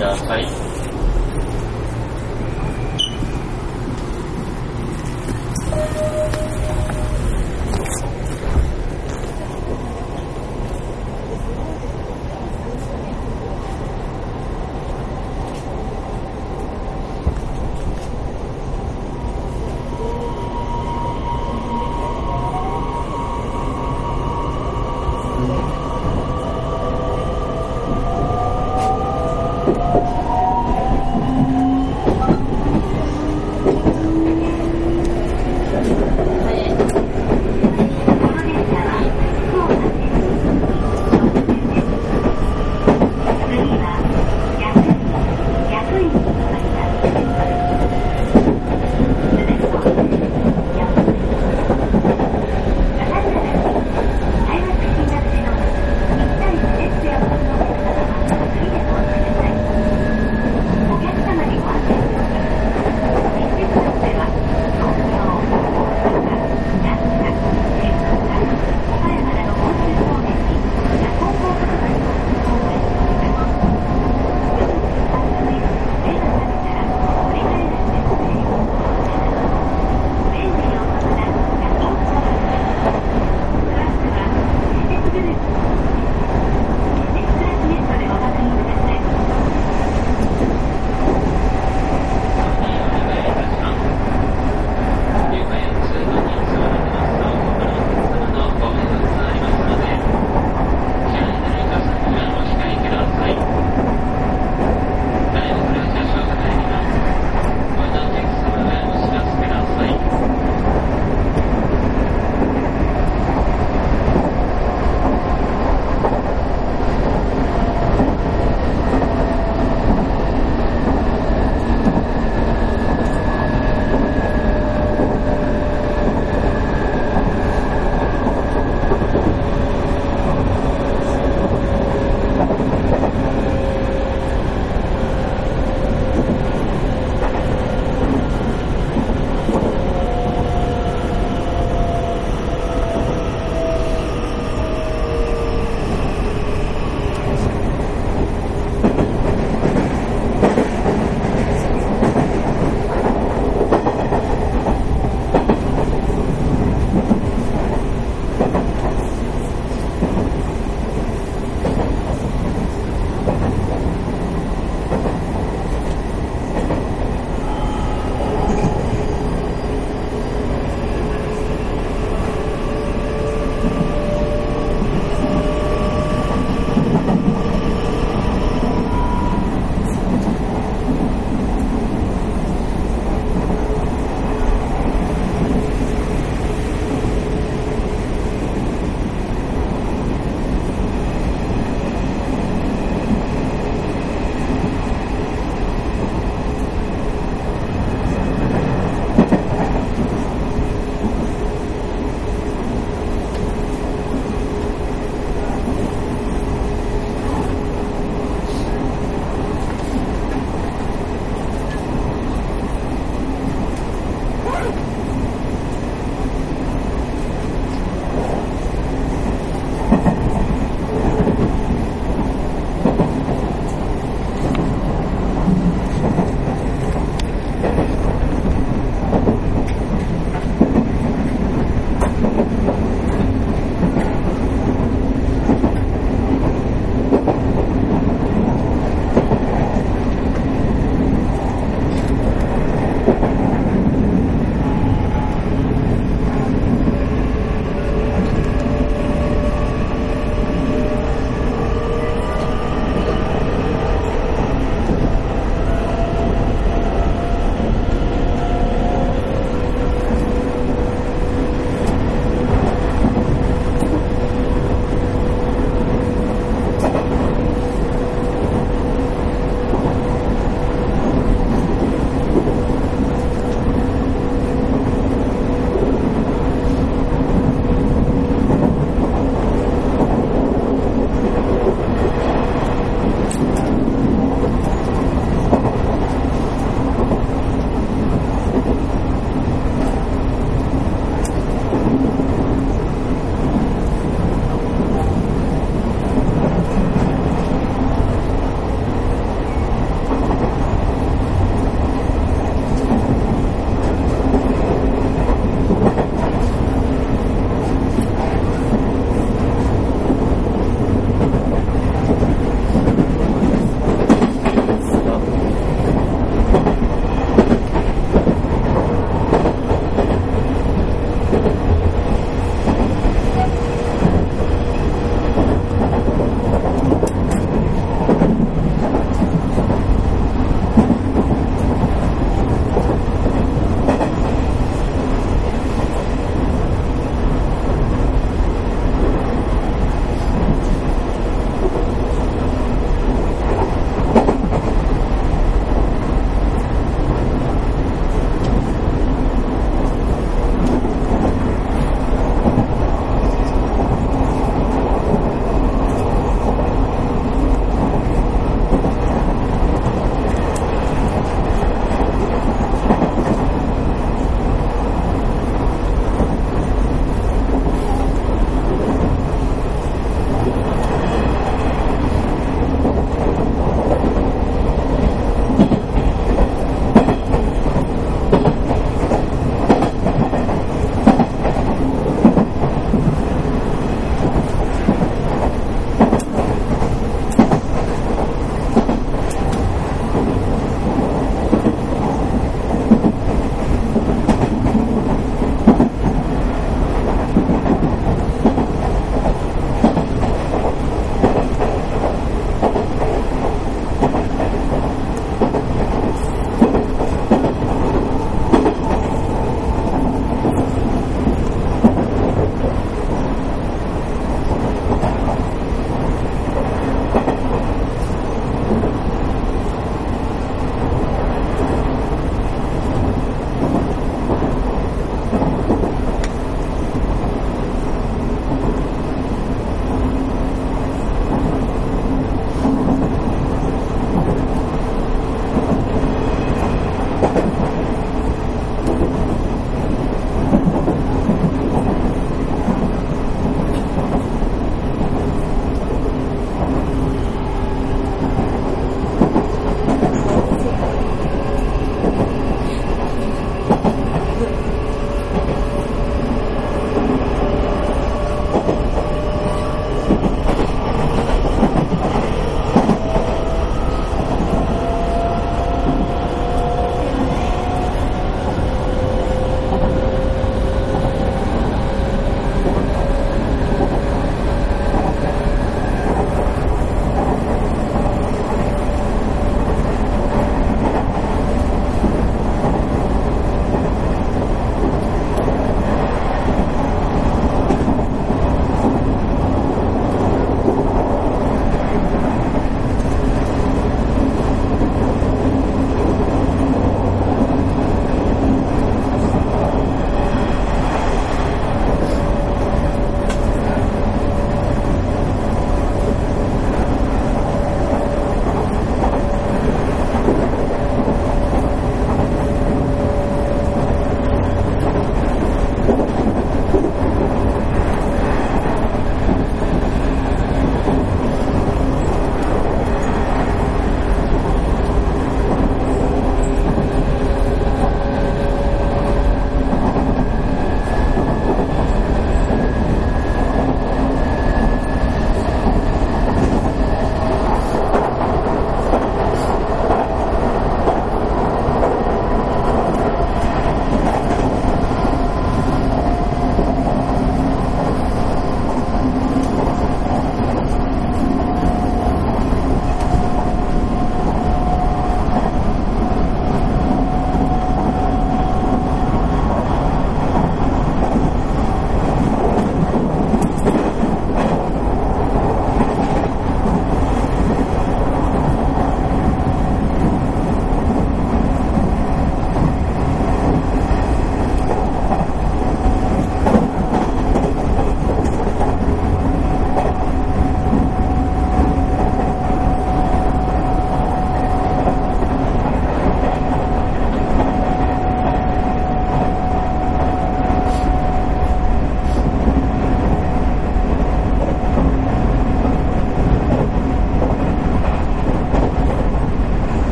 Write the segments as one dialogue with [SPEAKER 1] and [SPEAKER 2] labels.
[SPEAKER 1] ださい。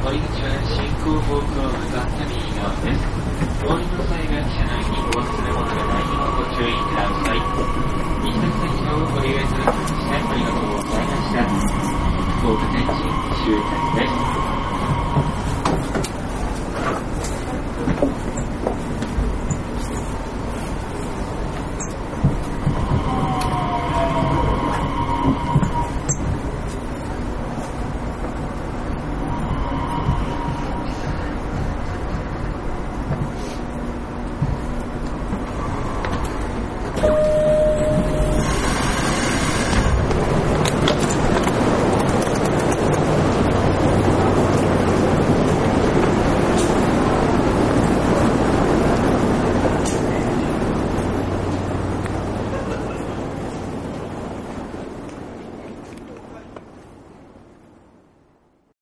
[SPEAKER 2] 降り
[SPEAKER 3] 口は
[SPEAKER 2] 進行方向を向かって右側です。お降りの際は車内にお忘れ物がないようご注意ください。西田線車をご利用いただきましてありがとうございました。福岡天神終点です